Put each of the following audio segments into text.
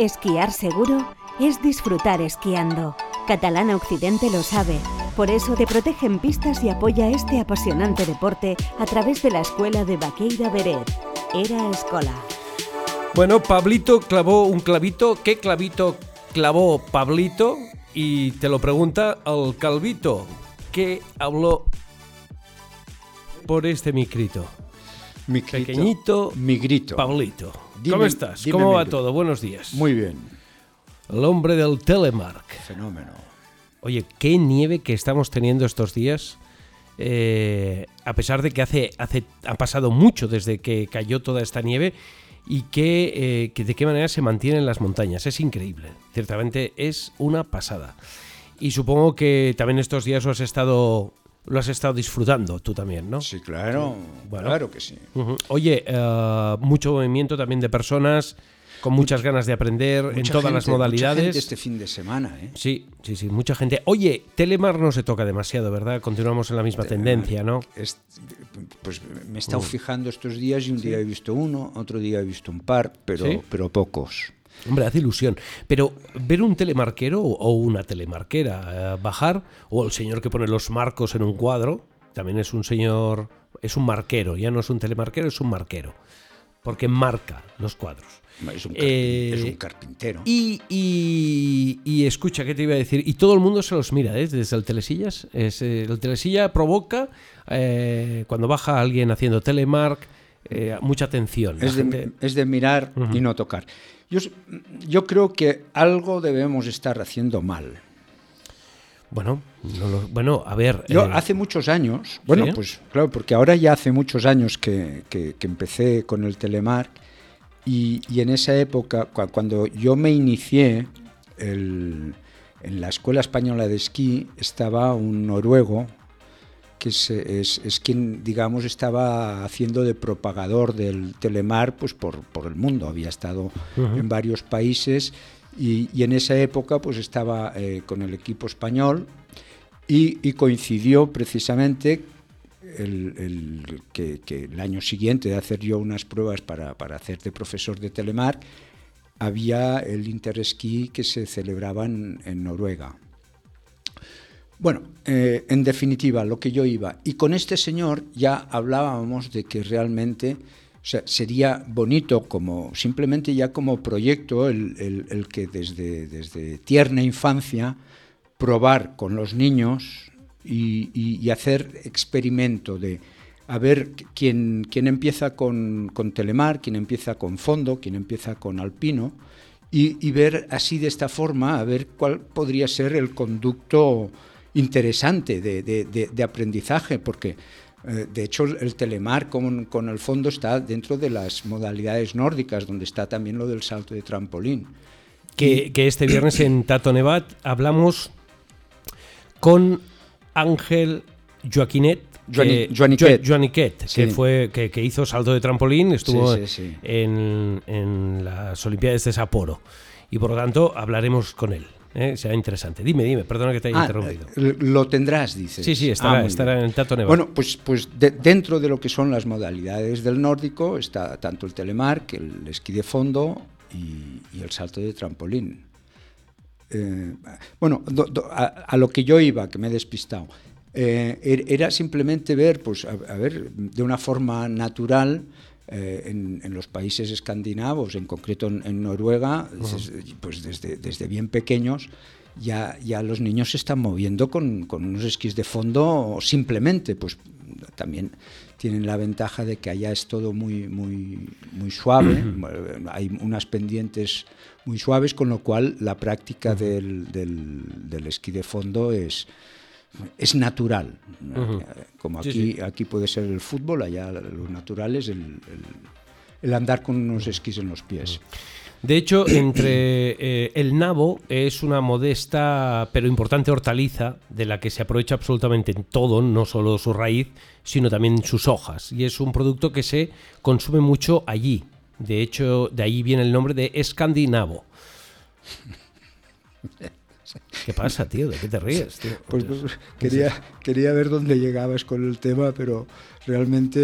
Esquiar seguro es disfrutar esquiando. Catalana Occidente lo sabe. Por eso te protege en pistas y apoya este apasionante deporte a través de la escuela de Baqueira Beret. Era Escola. Bueno, Pablito clavó un clavito. ¿Qué clavito clavó Pablito? Y te lo pregunta al Calvito, ¿qué habló por este micrito? Mi Pequeñito mi grito. Pablito. Dime- ¿Cómo estás? dime ¿Cómo va todo? Buenos días. Muy bien. El hombre del Telemark. Fenómeno. Oye, qué nieve que estamos teniendo estos días. eh, a pesar de que hace, hace, ha pasado mucho desde que cayó toda esta nieve y que, eh, que de qué manera se mantiene en las montañas. Es increíble. Ciertamente es una pasada. Y supongo que también estos días lo has estado, lo has estado disfrutando tú también, ¿no? Sí, claro. Bueno. Claro que sí. Oye, eh, mucho movimiento también de personas con muchas ganas de aprender en todas las mucha modalidades. gente este fin de semana, ¿eh? Sí, sí, sí, mucha gente. Oye, Telemar no se toca demasiado, ¿verdad? Continuamos en la misma tendencia, ¿no? Es- pues me he estado fijando estos días y un día he visto uno, otro día he visto un par, pero, ¿Sí? pero pocos. Hombre, hace ilusión. Pero ver un telemarquero o una telemarquera eh, bajar, o el señor que pone los marcos en un cuadro, también es un señor, es un marquero, ya no es un telemarquero, es un marquero, porque marca los cuadros. Es un, Eh, es un carpintero. Y, y- y escucha, ¿qué te iba a decir? Y todo el mundo se los mira, ¿eh? Desde el Telesillas. Es, eh, el Telesilla provoca, eh, cuando baja alguien haciendo telemark, eh, mucha atención. Es de, gente- es de mirar y no tocar. Yo, yo creo que algo debemos estar haciendo mal. Bueno, no lo- bueno, a ver. Yo eh, hace muchos años, bueno, ¿Sí? pues claro, porque ahora ya hace muchos años que, que- que empecé con el Telemar y, y en esa época, cua- cuando yo me inicié el- en la Escuela Española de Esquí, estaba un noruego que es, es- es quien, digamos, estaba haciendo de propagador del Telemar pues, por, por el mundo. Había estado en varios países y, y en esa época pues, estaba eh, con el equipo español y, y coincidió precisamente el, el- que, que el año siguiente de hacer yo unas pruebas para, para hacer de profesor de Telemar, había el Interesquí que se celebraba en, en Noruega. Bueno, eh, en definitiva, lo que yo iba. Y con este señor ya hablábamos de que realmente sería bonito como simplemente ya como proyecto el, que desde, desde tierna infancia probar con los niños y, hacer experimento de a ver quién, quién empieza con, con Telemar, quién empieza con Fondo, quién empieza con Alpino y ver así de esta forma, a ver cuál podría ser el conducto interesante de, de- de- de aprendizaje, porque eh, de hecho el Telemar con, con el fondo está dentro de las modalidades nórdicas, donde está también lo del salto de trampolín. que, que este viernes en Tato Nevat hablamos con Ángel Joaquinet. Joani- que- Joaniquet. Jo- Joaniquet, Sí. que, fue, que, que hizo salto de trampolín, estuvo Sí, sí, sí. En, en las Olimpiadas de Sapporo. Y por lo tanto hablaremos con él. ¿Eh? Será interesante. Dime, dime, perdona que te haya Ah, interrumpido. eh, lo tendrás, dices. Sí, sí, estará- muy estará en Tato Nevat. Bueno, pues, pues de- dentro de lo que son las modalidades del nórdico está tanto el telemark, el esquí de fondo y, y el salto de trampolín. Eh, bueno, do- do- a, a lo que yo iba, que me he despistado, eh, er- era simplemente ver, pues, a, a ver, de una forma natural, eh, en, en los países escandinavos, en concreto en, en Noruega, pues desde, desde bien pequeños, ya, ya los niños se están moviendo con, con unos esquís de fondo simplemente, pues también tienen la ventaja de que allá es todo muy, muy, muy suave, hay unas pendientes muy suaves, con lo cual la práctica del, del, del esquí de fondo es, es natural. Como Sí, aquí, aquí puede ser el fútbol, allá lo natural es el, el- el andar con unos esquís en los pies. De hecho, entre eh, el nabo es una modesta pero importante hortaliza de la que se aprovecha absolutamente en todo, no solo su raíz, sino también sus hojas. Y es un producto que se consume mucho allí. De hecho, de ahí viene el nombre de escandinavo. ¿Qué pasa, tío? ¿De qué te ríes, tío? Pues, pues, quería, quería ver dónde llegabas con el tema, pero realmente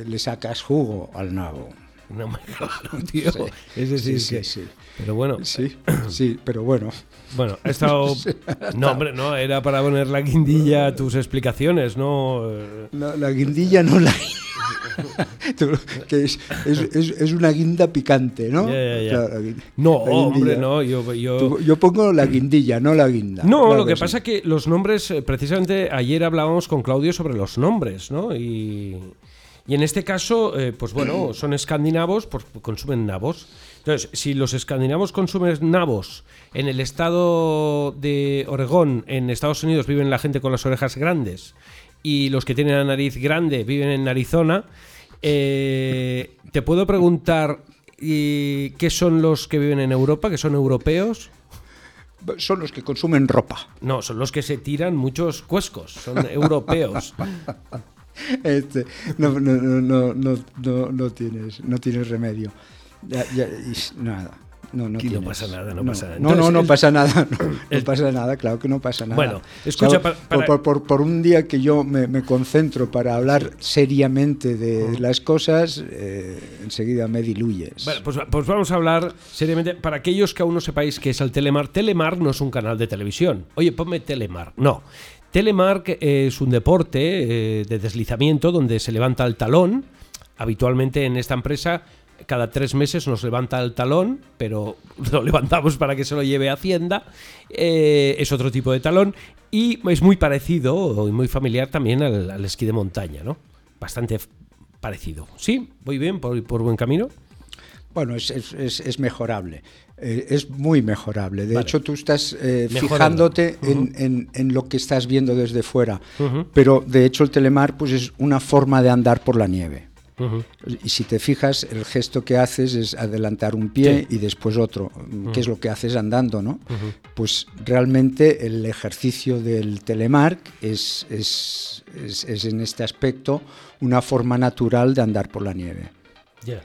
eh, le sacas jugo al nabo. No me claro, tío. Sí. Es decir, Sí, que. sí, sí. Pero bueno, Sí, sí, pero bueno. bueno, ha estado. No, hombre, no, era para poner la guindilla a tus explicaciones, ¿no? Eh, La, la guindilla no la... Que es, es, es, es una guinda picante, ¿no? No, hombre, no. Yo, yo, Tú- yo pongo la guindilla, no la guinda. No, Claro lo que pasa es que los nombres, eh, precisamente ayer hablábamos con Claudio sobre los nombres, ¿no? Y, y en este caso, eh, pues bueno, son escandinavos, pues consumen nabos. Entonces, si los escandinavos consumen nabos en el estado de Oregón, en Estados Unidos, viven la gente con las orejas grandes y los que tienen la nariz grande viven en Arizona, eh, te puedo preguntar ¿y qué son los que viven en Europa, que son europeos. Son los que consumen ropa. No, son los que se tiran muchos cuescos, son europeos. Este, no, no, no, no, no, no, no tienes, no tienes remedio. Ya, ya, y nada. No, no, Aquí no pasa nada, no pasa nada. No, no, no pasa nada. No, no pasa nada, claro que no pasa nada. Bueno, escucha, O sea, para- por- para- Por, por- por un día que yo me, me concentro para hablar seriamente de las cosas, eh, enseguida me diluyes. Bueno, pues, pues vamos a hablar seriamente. Para aquellos que aún no sepáis qué es el Telemar, Telemar no es un canal de televisión. Oye, ponme Telemar. No. Telemark es un deporte eh, de deslizamiento donde se levanta el talón. Habitualmente en esta empresa cada tres meses nos levanta el talón, pero lo levantamos para que se lo lleve a Hacienda. Eh, es otro tipo de talón y es muy parecido y muy familiar también al, al esquí de montaña, ¿no? Bastante parecido. ¿Sí? ¿Voy bien? ¿Por, por buen camino? Bueno, es, es- es- es mejorable. Eh, es muy mejorable. De Vale. hecho, tú estás eh, fijándote en, en- en lo que estás viendo desde fuera. Pero de hecho, el telemar pues, es una forma de andar por la nieve. Y si te fijas, el gesto que haces es adelantar un pie Sí. y después otro, que es lo que haces andando, ¿no? Pues realmente el ejercicio del telemark es, es, es- es en este aspecto una forma natural de andar por la nieve. Ya.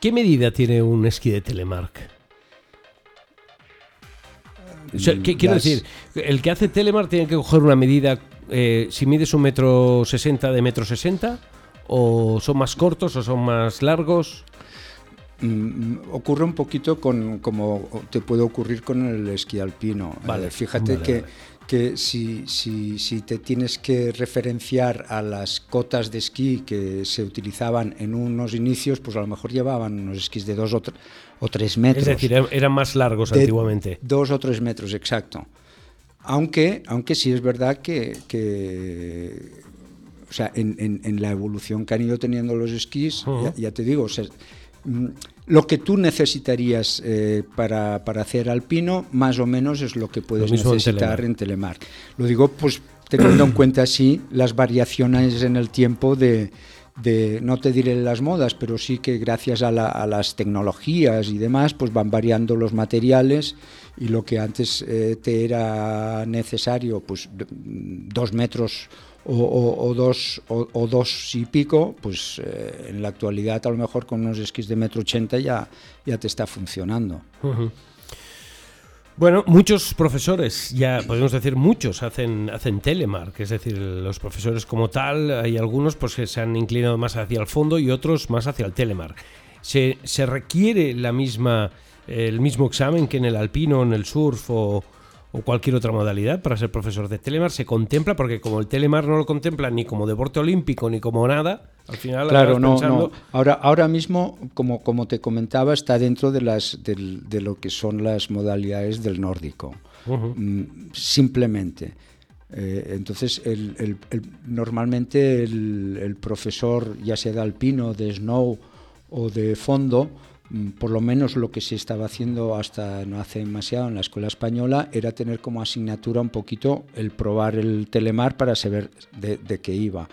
¿Qué medida tiene un esquí de Telemark? O sea, ¿qué- quiero Las- decir, el que hace Telemark tiene que coger una medida, eh, si mides un metro sesenta de metro sesenta, o son más cortos o son más largos. Mm, ocurre un poquito con como te puede ocurrir con el esquí alpino. Vale, Eh, fíjate vale, que, vale. que si, si, si te tienes que referenciar a las cotas de esquí que se utilizaban en unos inicios, pues a lo mejor llevaban unos esquís de dos o, tre- o tres metros. Es decir, er- eran más largos antiguamente. Dos o tres metros, exacto. Aunque, aunque sí es verdad que, que, o sea, en, en- en la evolución que han ido teniendo los esquís, ya, ya te digo, o sea, mm, lo que tú necesitarías eh, para, para hacer alpino, más o menos es lo que puedes mismo en necesitar Telemark. en Telemark. Lo digo, pues teniendo en cuenta así las variaciones en el tiempo de, de, no te diré las modas, pero sí que gracias a, la- a las tecnologías y demás, pues van variando los materiales y lo que antes eh, te era necesario, pues dos metros o, dos, o, dos y pico, pues eh, en la actualidad a lo mejor con unos esquís de metro ochenta ya, ya te está funcionando. Bueno, muchos profesores, ya podemos decir muchos, hacen, hacen telemark, es decir, los profesores como tal, hay algunos pues, que se han inclinado más hacia el fondo y otros más hacia el telemark. ¿Se, se requiere la misma, el mismo examen que en el alpino, en el surf o, o cualquier otra modalidad para ser profesor de telemark? ¿Se contempla? Porque como el telemark no lo contempla ni como deporte olímpico ni como nada, al final Claro, no, pensando... no. Ahora, ahora mismo, como, como te comentaba, está dentro de, las, del- de lo que son las modalidades del nórdico. Mm, simplemente. Eh, entonces, el- el- el- normalmente el, profesor, ya sea de alpino, de snow o de fondo, por lo menos lo que se estaba haciendo hasta no hace demasiado en la escuela española era tener como asignatura un poquito el probar el telemar para saber de, de qué iba.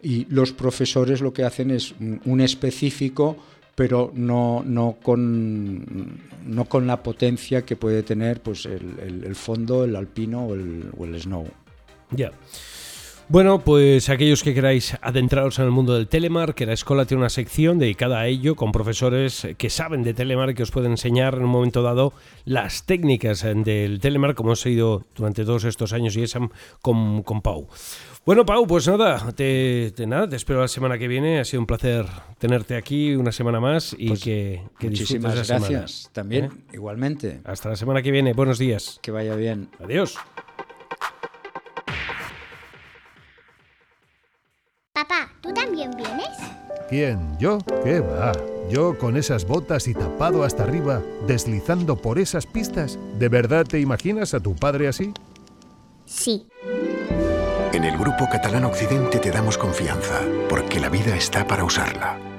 Y los profesores lo que hacen es un, específico, pero no, no, con, no con la potencia que puede tener pues, el, el- el fondo, el alpino o el, o el snow. Ya. Bueno, pues aquellos que queráis adentraros en el mundo del Telemark, que la escuela tiene una sección dedicada a ello, con profesores que saben de Telemark, que os pueden enseñar en un momento dado las técnicas del Telemark, como hemos seguido durante todos estos años y esa con, con Pau. Bueno, Pau, pues nada, te, nada, te espero la semana que viene. Ha sido un placer tenerte aquí una semana más y Pues que, que Muchísimas disfrutes la gracias. semana. También, ¿Eh? igualmente. Hasta la semana que viene. Buenos días. Que vaya bien. Adiós. Papá, ¿tú también vienes? ¿Quién? ¿Yo? ¿Qué va? ¿Yo con esas botas y tapado hasta arriba, deslizando por esas pistas? ¿De verdad te imaginas a tu padre así? Sí. En el Grupo Catalán Occidente te damos confianza, porque la vida está para usarla.